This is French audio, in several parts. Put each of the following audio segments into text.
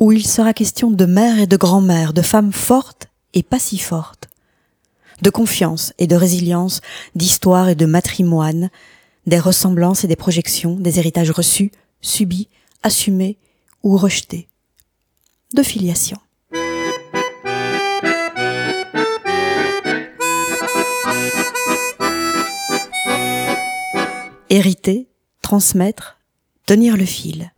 où il sera question de mère et de grand-mère, de femmes fortes et pas si fortes, de confiance et de résilience, d'histoire et de matrimoine, des ressemblances et des projections, des héritages reçus, subis, assumés ou rejetés, de filiation. Hériter, transmettre, tenir le fil.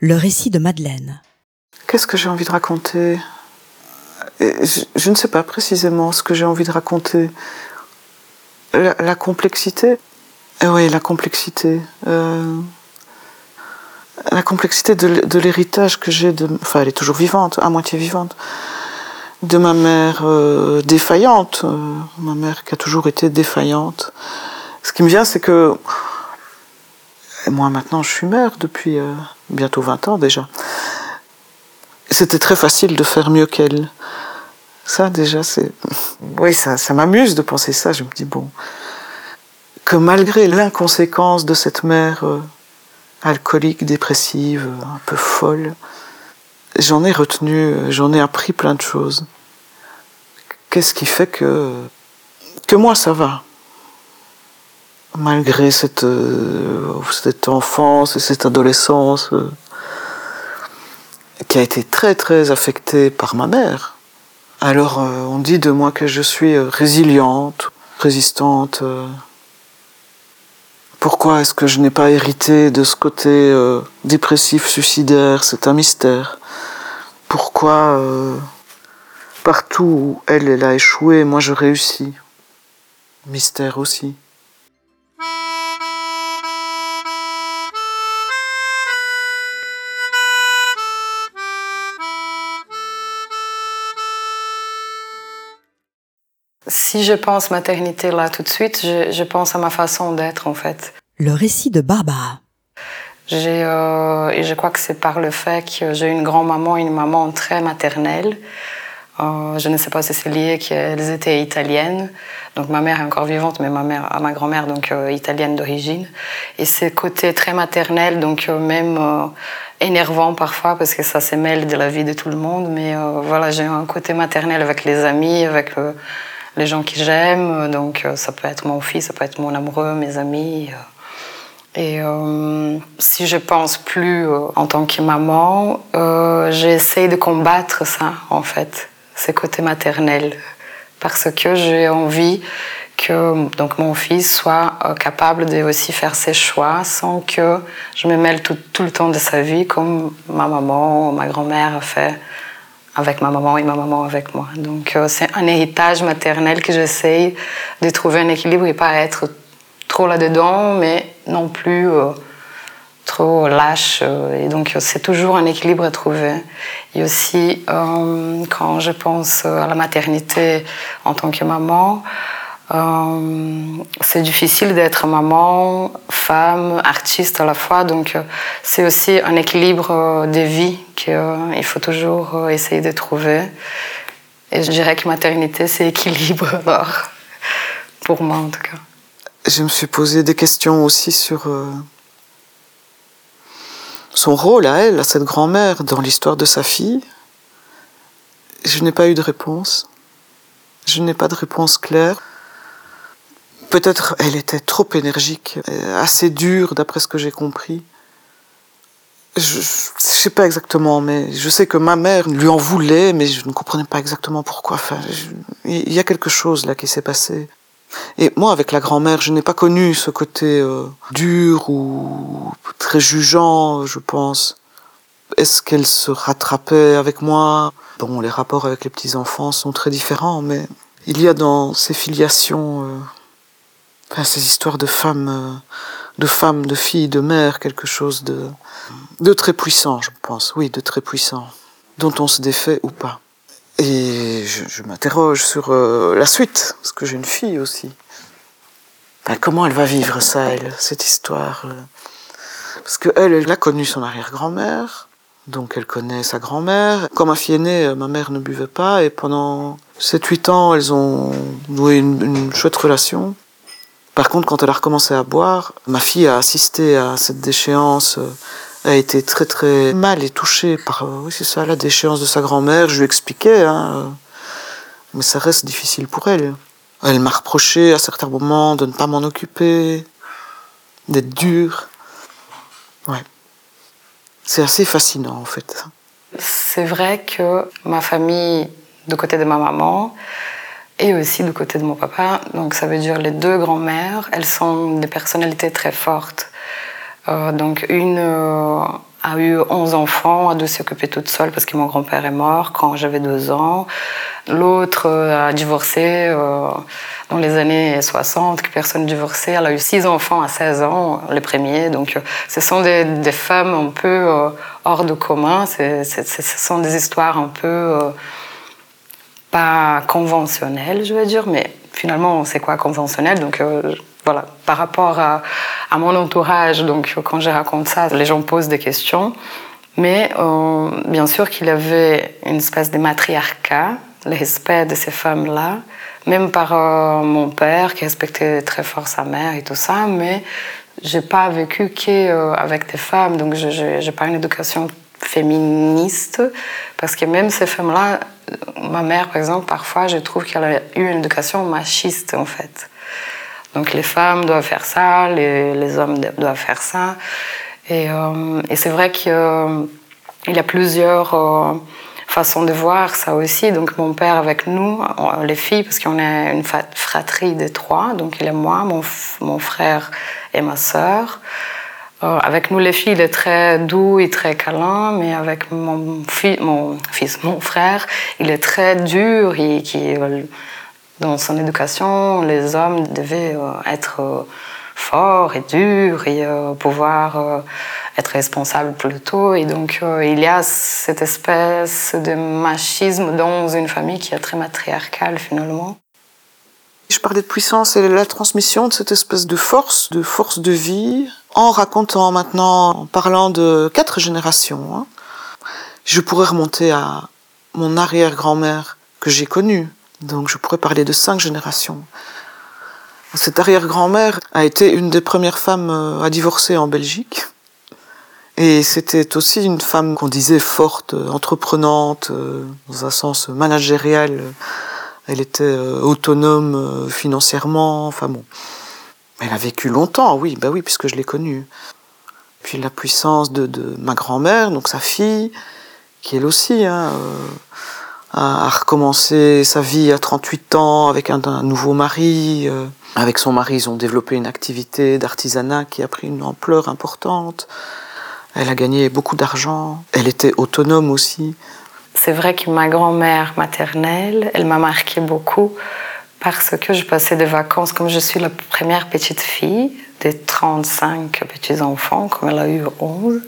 Le récit de Madeleine. Qu'est-ce que j'ai envie de raconter? Je, ne sais pas précisément ce que j'ai envie de raconter. La, complexité? Eh oui, la complexité. Euh, la complexité de, l'héritage que j'ai de. Enfin, elle est toujours vivante, à moitié vivante. De ma mère euh, défaillante. Euh, ma mère qui a toujours été défaillante. Ce qui me vient, c'est que. moi, maintenant, je suis mère depuis euh, bientôt 20 ans déjà. C'était très facile de faire mieux qu'elle. Ça, déjà, c'est. Oui, ça, m'amuse de penser ça. Je me dis, bon. Que malgré l'inconséquence de cette mère alcoolique, dépressive, un peu folle. J'en ai retenu, j'en ai appris plein de choses. Qu'est-ce qui fait que, que moi ça va? Malgré cette, euh, cette enfance et cette adolescence euh, qui a été très très affectée par ma mère. Alors euh, on dit de moi que je suis résiliente, résistante. Pourquoi est-ce que je n'ai pas hérité de ce côté dépressif, suicidaire C'est un mystère. Pourquoi partout où elle a échoué, moi je réussis Mystère aussi. Si je pense maternité là tout de suite, je, pense à ma façon d'être en fait. Le récit de Barbara. Euh, et je crois que c'est par le fait que j'ai une grand-maman et une maman très maternelle. Euh, je ne sais pas si c'est lié qu'elles étaient italiennes. Donc ma mère est encore vivante, mais ma mère, ma grand-mère donc euh, italienne d'origine. Et ces côtés très maternels, donc même énervant parfois parce que ça se mêle de la vie de tout le monde. Mais voilà, j'ai un côté maternel avec les amis, avec les gens qui j'aime. Donc euh, ça peut être mon fils, ça peut être mon amoureux, mes amis. Euh. Et euh, si je pense plus en tant que maman, j'essaie de combattre ça, en fait, ce côté maternel. Parce que j'ai envie que donc, mon fils soit capable de aussi faire ses choix sans que je me mêle tout, tout le temps de sa vie comme ma maman ou ma grand-mère a fait avec ma maman et ma maman avec moi. Donc euh, c'est un héritage maternel que j'essaye de trouver un équilibre et pas être trop là-dedans, mais non plus euh, trop lâche. Euh, et donc c'est toujours un équilibre à trouver. Et aussi quand je pense à la maternité en tant que maman, euh, c'est difficile d'être maman, femme, artiste à la fois, donc euh, c'est aussi un équilibre euh, de vie qu'il faut toujours essayer de trouver. Et je dirais que maternité, c'est équilibre, alors, pour moi en tout cas. Je me suis posé des questions aussi sur son rôle à elle, à cette grand-mère, dans l'histoire de sa fille. Je n'ai pas eu de réponse. Je n'ai pas de réponse claire. Peut-être elle était trop énergique, euh, assez dure d'après ce que j'ai compris. Je, ne sais pas exactement, mais je sais que ma mère lui en voulait, mais je ne comprenais pas exactement pourquoi. Enfin, il y a quelque chose là qui s'est passé. Et moi, avec la grand-mère, je n'ai pas connu ce côté euh, dur ou très jugeant, je pense. Est-ce qu'elle se rattrapait avec moi? Bon, les rapports avec les petits-enfants sont très différents, mais il y a dans ces filiations euh, ces histoires de femmes, euh, de femmes, de filles, de mères, quelque chose de, très puissant, je pense, oui, de très puissant, dont on se défait ou pas. Et je, m'interroge sur euh, la suite, parce que j'ai une fille aussi. Ben, comment elle va vivre ça, cette histoire euh? Parce qu'elle, elle a connu son arrière-grand-mère, donc elle connaît sa grand-mère. Quand ma fille est née, ma mère ne buvait pas, et pendant 7-8 ans, elles ont noué une, chouette relation. Par contre, quand elle a recommencé à boire, ma fille a assisté à cette déchéance, euh, a été très très mal et touchée par, euh, oui c'est ça, la déchéance de sa grand-mère. Je lui expliquais, hein, euh, mais ça reste difficile pour elle. Elle m'a reproché à certains moments de ne pas m'en occuper, d'être dure. Ouais. C'est assez fascinant en fait. C'est vrai que ma famille, du côté de ma maman, et aussi du côté de mon papa, donc ça veut dire les deux grands-mères, elles sont des personnalités très fortes. Euh, donc une euh, a eu 11 enfants, a dû s'occuper toute seule parce que mon grand-père est mort quand j'avais deux ans. L'autre euh, a divorcé dans les années 60, que personne divorcé. Elle a eu six enfants à 16 ans, les premiers. Donc ce sont des femmes un peu hors de commun. ce sont des histoires un peu pas conventionnelles, je veux dire, mais finalement, c'est quoi conventionnel Donc voilà, par rapport à, mon entourage, donc quand je raconte ça, les gens posent des questions. Mais euh, bien sûr qu'il y avait une espèce de matriarcat, le respect de ces femmes-là, même par euh, mon père qui respectait très fort sa mère et tout ça, mais j'ai pas vécu qu'avec euh, des femmes, donc je n'ai pas une éducation féministe, parce que même ces femmes-là, ma mère par exemple, parfois je trouve qu'elle a eu une éducation machiste en fait. Donc les femmes doivent faire ça, les, hommes doivent faire ça. Et, euh, c'est vrai qu'il y a plusieurs euh, façons de voir ça aussi. Donc mon père avec nous, les filles, parce qu'on est une fratrie de trois, donc il est moi, mon, mon frère et ma sœur. Euh, avec nous les filles, il est très doux et très câlin, mais avec mon, mon fils, mon frère, il est très dur et qui dans son éducation, les hommes devaient euh, être euh, forts et durs et euh, pouvoir être responsables plus tôt. Et donc, il y a cette espèce de machisme dans une famille qui est très matriarcale finalement. Je parlais de puissance et la transmission de cette espèce de force, de force de vie, en racontant maintenant, en parlant de quatre générations. Hein. Je pourrais remonter à mon arrière-grand-mère que j'ai connue, donc je pourrais parler de cinq générations. Cette arrière-grand-mère a été une des premières femmes euh, à divorcer en Belgique. Et c'était aussi une femme qu'on disait forte, entreprenante, euh, dans un sens managérial. Elle était euh, autonome financièrement, enfin bon. Elle a vécu longtemps, oui, bah oui, puisque je l'ai connue. Puis la puissance de, ma grand-mère, donc sa fille, qui elle aussi, hein, a, recommencé sa vie à 38 ans avec un, nouveau mari. Euh, avec son mari, ils ont développé une activité d'artisanat qui a pris une ampleur importante. Elle a gagné beaucoup d'argent. Elle était autonome aussi. C'est vrai que ma grand-mère maternelle, elle m'a marqué beaucoup parce que je passais des vacances, comme je suis la première petite fille des 35 petits-enfants, comme elle a eu 11.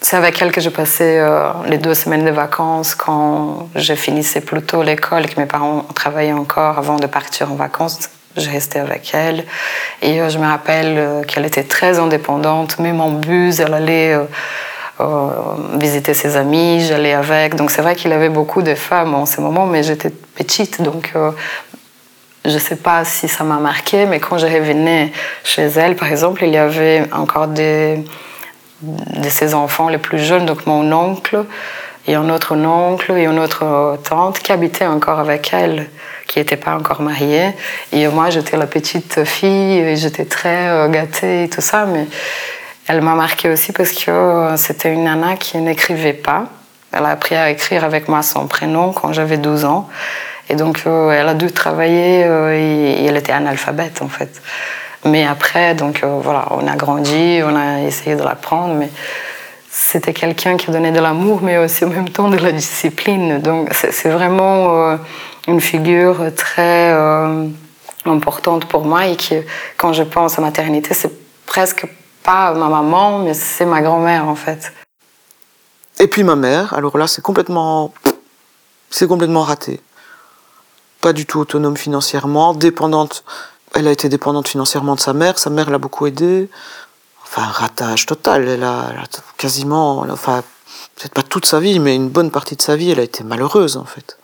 C'est avec elle que je passais euh, les deux semaines de vacances quand je finissais plus tôt l'école et que mes parents travaillaient encore avant de partir en vacances. Je restais avec elle. Et euh, je me rappelle euh, qu'elle était très indépendante. Même en bus, elle allait visiter ses amis, j'allais avec. Donc c'est vrai qu'il avait beaucoup de femmes en ce moment, mais j'étais petite. Donc je ne sais pas si ça m'a marqué, mais quand je revenais chez elle, par exemple, il y avait encore des de ses enfants les plus jeunes, donc mon oncle et un autre oncle et une autre tante qui habitaient encore avec elle, qui n'étaient pas encore mariés. Et moi, j'étais la petite fille et j'étais très euh, gâtée et tout ça, mais elle m'a marquée aussi parce que euh, c'était une nana qui n'écrivait pas. Elle a appris à écrire avec moi son prénom quand j'avais 12 ans. Et donc, euh, elle a dû travailler et elle était analphabète, en fait. Mais après, donc euh, voilà, on a grandi, on a essayé de l'apprendre, mais c'était quelqu'un qui donnait de l'amour, mais aussi en même temps de la discipline. Donc c'est vraiment euh, une figure très euh, importante pour moi et qui, quand je pense à maternité, c'est presque pas ma maman, mais c'est ma grand-mère en fait. Et puis ma mère, alors là c'est complètement, c'est complètement raté. Pas du tout autonome financièrement, dépendante elle a été dépendante financièrement de sa mère, sa mère l'a beaucoup aidée. Enfin, ratage total. Elle a, quasiment, enfin, peut-être pas toute sa vie, mais une bonne partie de sa vie, elle a été malheureuse en fait.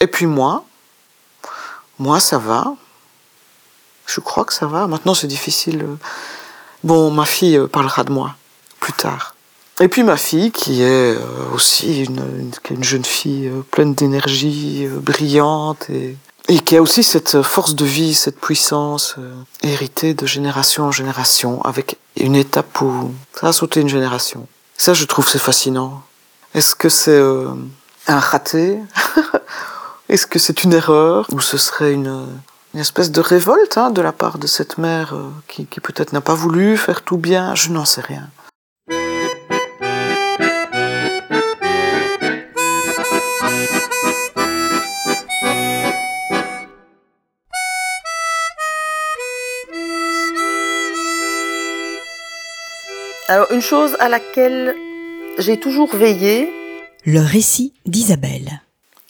Et puis moi, moi ça va. Je crois que ça va. Maintenant c'est difficile. Bon, ma fille euh, parlera de moi plus tard. Et puis ma fille, qui est euh, aussi une, une, jeune fille euh, pleine d'énergie, brillante, et, qui a aussi cette force de vie, cette puissance héritée de génération en génération, avec une étape où ça a sauté une génération. Ça, je trouve, c'est fascinant. Est-ce que c'est un raté? Est-ce que c'est une erreur? Ou ce serait une, une espèce de révolte hein, de la part de cette mère euh, qui, qui peut-être n'a pas voulu faire tout bien Je n'en sais rien. Alors une chose à laquelle j'ai toujours veillé, le récit d'Isabelle.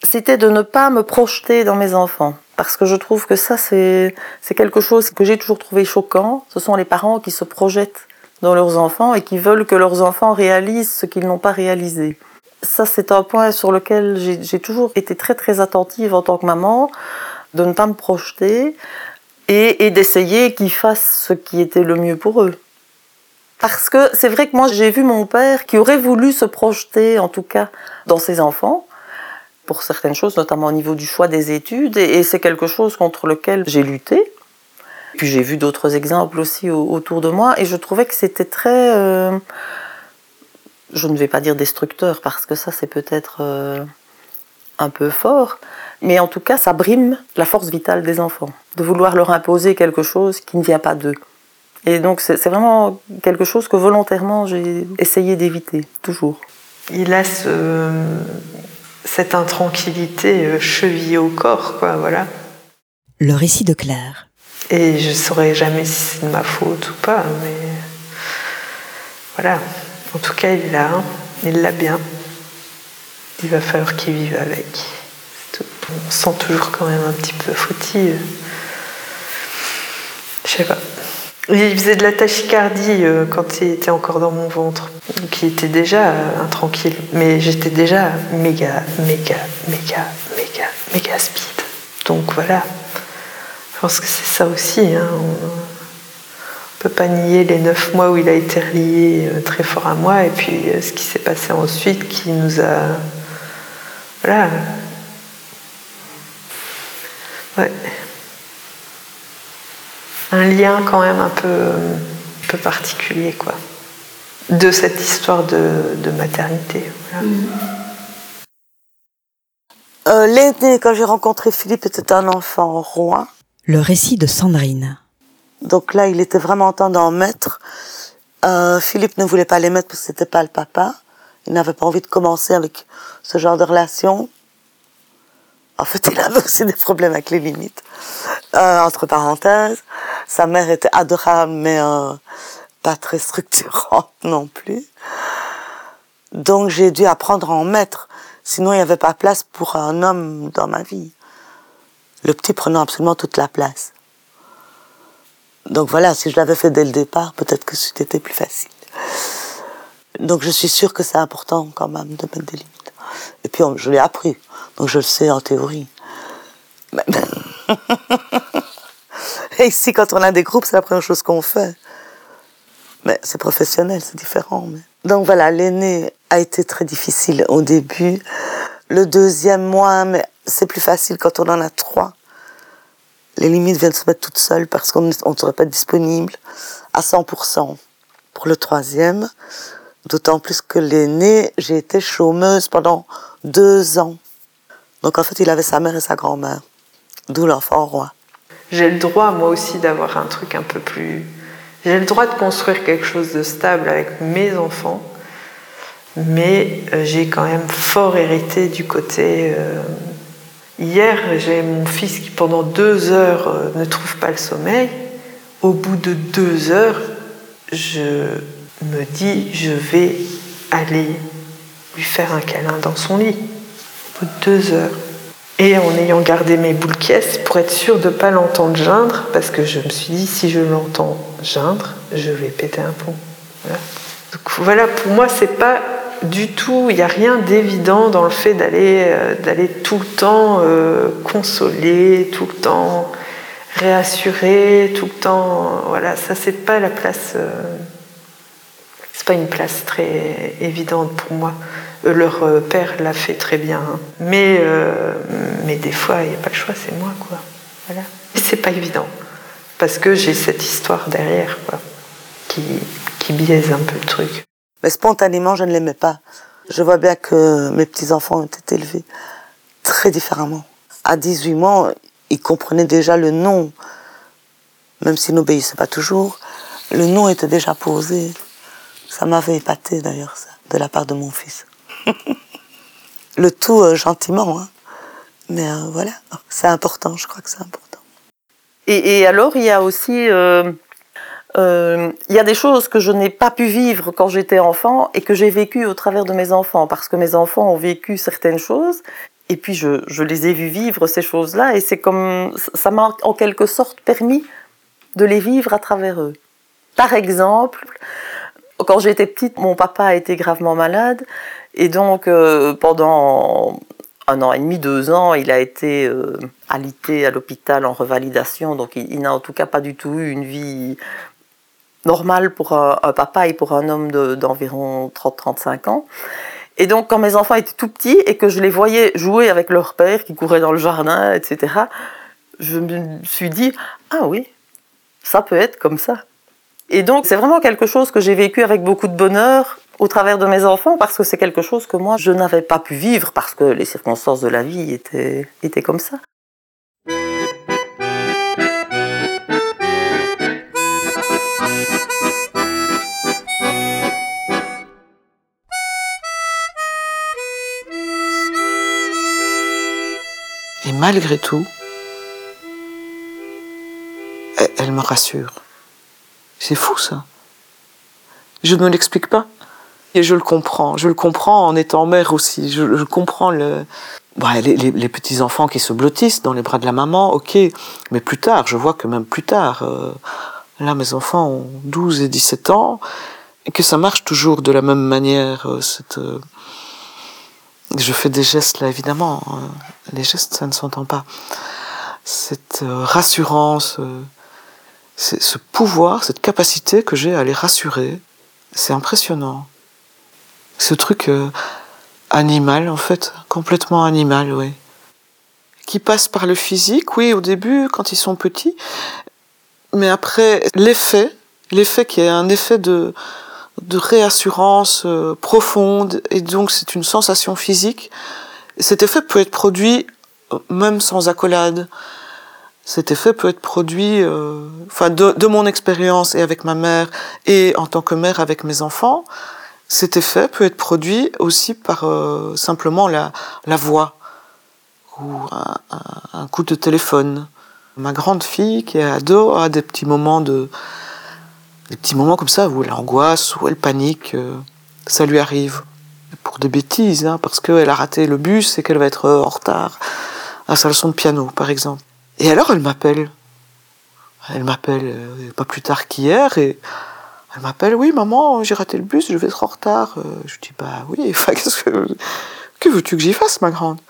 C'était de ne pas me projeter dans mes enfants. Parce que je trouve que ça, c'est quelque chose que j'ai toujours trouvé choquant. Ce sont les parents qui se projettent dans leurs enfants et qui veulent que leurs enfants réalisent ce qu'ils n'ont pas réalisé. Ça, c'est un point sur lequel j'ai toujours été très très attentive en tant que maman, de ne pas me projeter et, et d'essayer qu'ils fassent ce qui était le mieux pour eux. Parce que c'est vrai que moi j'ai vu mon père qui aurait voulu se projeter en tout cas dans ses enfants pour certaines choses, notamment au niveau du choix des études, et, c'est quelque chose contre lequel j'ai lutté. Puis j'ai vu d'autres exemples aussi autour de moi, et je trouvais que c'était très, euh, je ne vais pas dire destructeur, parce que ça c'est peut-être euh, un peu fort, mais en tout cas ça brime la force vitale des enfants, de vouloir leur imposer quelque chose qui ne vient pas d'eux. Et donc c'est vraiment quelque chose que volontairement j'ai essayé d'éviter, toujours. Il a cette intranquillité euh, chevillée au corps, quoi, voilà. Le récit de Claire. Et je saurais jamais si c'est de ma faute ou pas, mais voilà. En tout cas, il l'a, il l'a bien. Il va falloir qu'il vive avec. On sent toujours quand même un petit peu fautive. Je sais pas. Il faisait de la tachycardie euh, quand il était encore dans mon ventre. Donc il était déjà euh, intranquille. Mais j'étais déjà méga, méga, méga, méga, méga speed. Donc voilà. Je pense que c'est ça aussi. Hein. On ne peut pas nier les neuf mois où il a été relié euh, très fort à moi et puis ce qui s'est passé ensuite qui nous a. Voilà. Ouais un lien quand même un peu, peu particulier, quoi, de cette histoire de, maternité. Euh, L'aîné, quand j'ai rencontré Philippe, était un enfant roi. Le récit de Sandrine. Donc là, il était vraiment temps d'en mettre. Euh, Philippe ne voulait pas les mettre parce que c'était pas le papa. Il n'avait pas envie de commencer avec ce genre de relation. En fait, il avait aussi des problèmes avec les limites. Euh, entre parenthèses, sa mère était adorable, mais euh, pas très structurante non plus. Donc j'ai dû apprendre à en mettre. Sinon, il n'y avait pas place pour un homme dans ma vie. Le petit prenant absolument toute la place. Donc voilà, si je l'avais fait dès le départ, peut-être que c'était plus facile. Donc je suis sûre que c'est important quand même de mettre des limites. Et puis je l'ai appris. Donc je le sais en théorie. Et ici, quand on a des groupes, c'est la première chose qu'on fait. Mais c'est professionnel, c'est différent. Donc voilà, l'aîné a été très difficile au début. Le deuxième, moins, mais c'est plus facile quand on en a trois. Les limites viennent se mettre toutes seules parce qu'on ne serait pas disponible à 100%. Pour le troisième, d'autant plus que l'aîné, j'ai été chômeuse pendant deux ans. Donc en fait, il avait sa mère et sa grand-mère, d'où l'enfant roi. J'ai le droit, moi aussi, d'avoir un truc un peu plus... J'ai le droit de construire quelque chose de stable avec mes enfants, mais euh, j'ai quand même fort hérité du côté... Euh, hier, j'ai mon fils qui, pendant deux heures, euh, ne trouve pas le sommeil. Au bout de deux heures, je me dis, je vais aller lui faire un câlin dans son lit deux heures. Et en ayant gardé mes boules caisses pour être sûr de ne pas l'entendre geindre, parce que je me suis dit, si je l'entends geindre, je vais péter un pont. Voilà. Donc voilà, pour moi, c'est pas du tout, il n'y a rien d'évident dans le fait d'aller euh, tout le temps euh, consoler, tout le temps réassurer, tout le temps. Voilà, ça c'est pas la place. Euh, c'est pas une place très évidente pour moi. Leur père l'a fait très bien, hein. mais mais des fois il n'y a pas le choix, c'est moi quoi. Voilà. C'est pas évident parce que j'ai cette histoire derrière quoi, qui qui biaise un peu le truc. Mais spontanément, je ne l'aimais pas. Je vois bien que mes petits-enfants ont été élevés très différemment. À 18 mois, ils comprenaient déjà le nom, même s'ils n'obéissaient pas toujours. Le nom était déjà posé. Ça m'avait épaté d'ailleurs, ça, de la part de mon fils. Le tout euh, gentiment, hein. mais euh, voilà, c'est important, je crois que c'est important. Et, alors, il y a aussi euh, il y a des choses que je n'ai pas pu vivre quand j'étais enfant et que j'ai vécu au travers de mes enfants, parce que mes enfants ont vécu certaines choses, et puis je, je les ai vus vivre ces choses-là, et c'est comme ça m'a en quelque sorte permis de les vivre à travers eux. Par exemple, quand j'étais petite, mon papa a été gravement malade, et donc euh, pendant un an et demi, deux ans, il a été euh, alité à l'hôpital en revalidation, donc il, n'a en tout cas pas du tout eu une vie normal pour un, papa et pour un homme d'environ 30-35 ans. Et donc, quand mes enfants étaient tout petits et que je les voyais jouer avec leur père qui courait dans le jardin, etc., je me suis dit, ah oui, ça peut être comme ça. Et donc, c'est vraiment quelque chose que j'ai vécu avec beaucoup de bonheur au travers de mes enfants parce que c'est quelque chose que moi, je n'avais pas pu vivre parce que les circonstances de la vie étaient, étaient comme ça. malgré tout, elle, me rassure. C'est fou ça. Je ne l'explique pas. Et je le comprends. Je le comprends en étant mère aussi. Je, comprends le... les, petits-enfants qui se blottissent dans les bras de la maman, ok. Mais plus tard, je vois que même plus tard, euh, là mes enfants ont 12 et 17 ans, et que ça marche toujours de la même manière. Euh, euh, je fais des gestes là, évidemment. Hein. Les gestes, ça ne s'entend pas. Cette rassurance, ce pouvoir, cette capacité que j'ai à les rassurer, c'est impressionnant. Ce truc euh, animal, en fait, complètement animal, oui. Qui passe par le physique, oui, au début, quand ils sont petits, mais après, l'effet, l'effet qui est un effet de, de réassurance euh, profonde et donc c'est une sensation physique. Cet effet peut être produit euh, même sans accolade. Cet effet peut être produit, enfin de, mon expérience et avec ma mère et en tant que mère avec mes enfants, cet effet peut être produit aussi par simplement la, la voix ou un, coup de téléphone. Ma grande fille qui est ado a des petits moments de, des petits moments comme ça où elle angoisse, où elle panique, euh, ça lui arrive. Pour des bêtises, hein, parce qu'elle a raté le bus et qu'elle va être euh, en retard à sa leçon de piano, par exemple. Et alors elle m'appelle. Elle m'appelle euh, pas plus tard qu'hier et elle m'appelle, oui maman, j'ai raté le bus, je vais être en retard. je dis, bah oui, enfin, qu'est-ce que... Que veux-tu que j'y fasse, ma grande?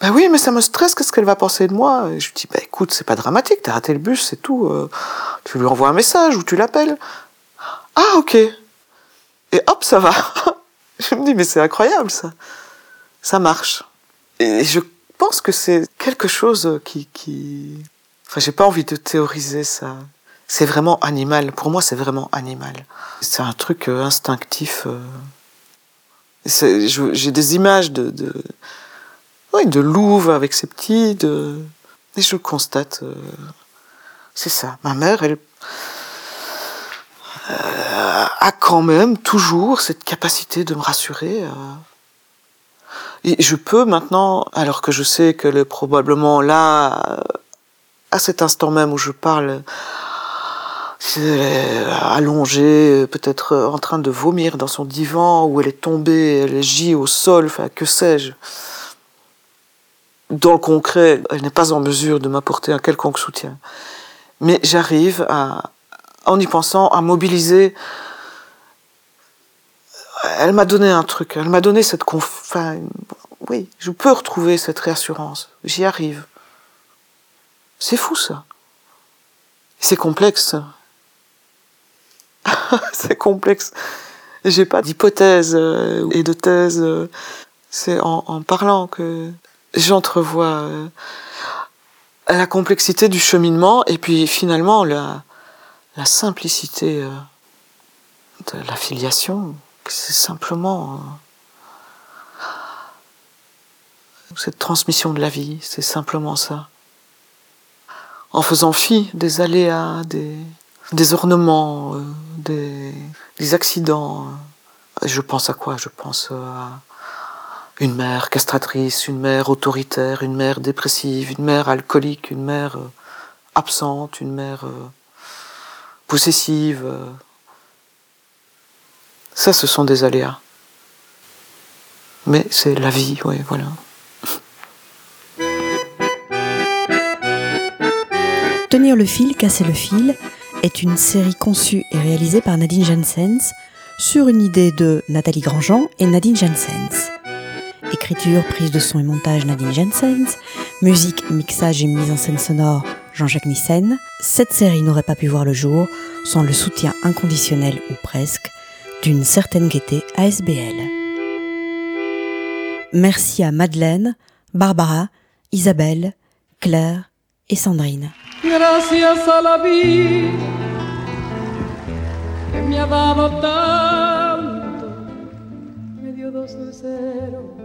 Ben oui, mais ça me stresse, qu'est-ce qu'elle va penser de moi? Je lui dis, bah écoute, c'est pas dramatique, t'as raté le bus, c'est tout. Euh, tu lui envoies un message ou tu l'appelles. Ah, ok. Et hop, ça va. je me dis, mais c'est incroyable, ça. Ça marche. Et je pense que c'est quelque chose qui... qui... Enfin, j'ai pas envie de théoriser ça. C'est vraiment animal. Pour moi, c'est vraiment animal. C'est un truc euh, instinctif. Euh, j'ai des images de, de, oui, de louve avec ses petits, et je constate. Euh, c'est ça. Ma mère, elle a quand même toujours cette capacité de me rassurer. Et je peux maintenant, alors que je sais qu'elle est probablement là, à cet instant même où je parle, allongée, peut-être en train de vomir dans son divan, ou elle est tombée, elle gît au sol, enfin, que sais-je. Dans le concret, elle n'est pas en mesure de m'apporter un quelconque soutien. Mais j'arrive à, en y pensant, à mobiliser elle m'a donné un truc. Elle m'a donné cette conf... Enfin, oui, je peux retrouver cette réassurance. J'y arrive. C'est fou ça. C'est complexe. c'est complexe. J'ai pas d'hypothèse euh, et de thèse. C'est en, parlant que j'entrevois euh, la complexité du cheminement et puis finalement la, simplicité euh, de la filiation. C'est simplement cette transmission de la vie, c'est simplement ça. En faisant fi des aléas, des, ornements, euh, des, accidents. Je pense à quoi? Je pense à une mère castratrice, une mère autoritaire, une mère dépressive, une mère alcoolique, une mère euh, absente, une mère euh, possessive. Ça, ce sont des aléas. Mais c'est la vie, oui, voilà. Tenir le fil, casser le fil est une série conçue et réalisée par Nadine Jensens sur une idée de Nathalie Grandjean et Nadine Jensens. Écriture, prise de son et montage Nadine Jensens, musique, mixage et mise en scène sonore Jean-Jacques Nissen. Cette série n'aurait pas pu voir le jour sans le soutien inconditionnel ou presque d'une certaine gaieté ASBL. Merci à Madeleine, Barbara, Isabelle, Claire et Sandrine. Me ha dado tanto, me dio dos ceros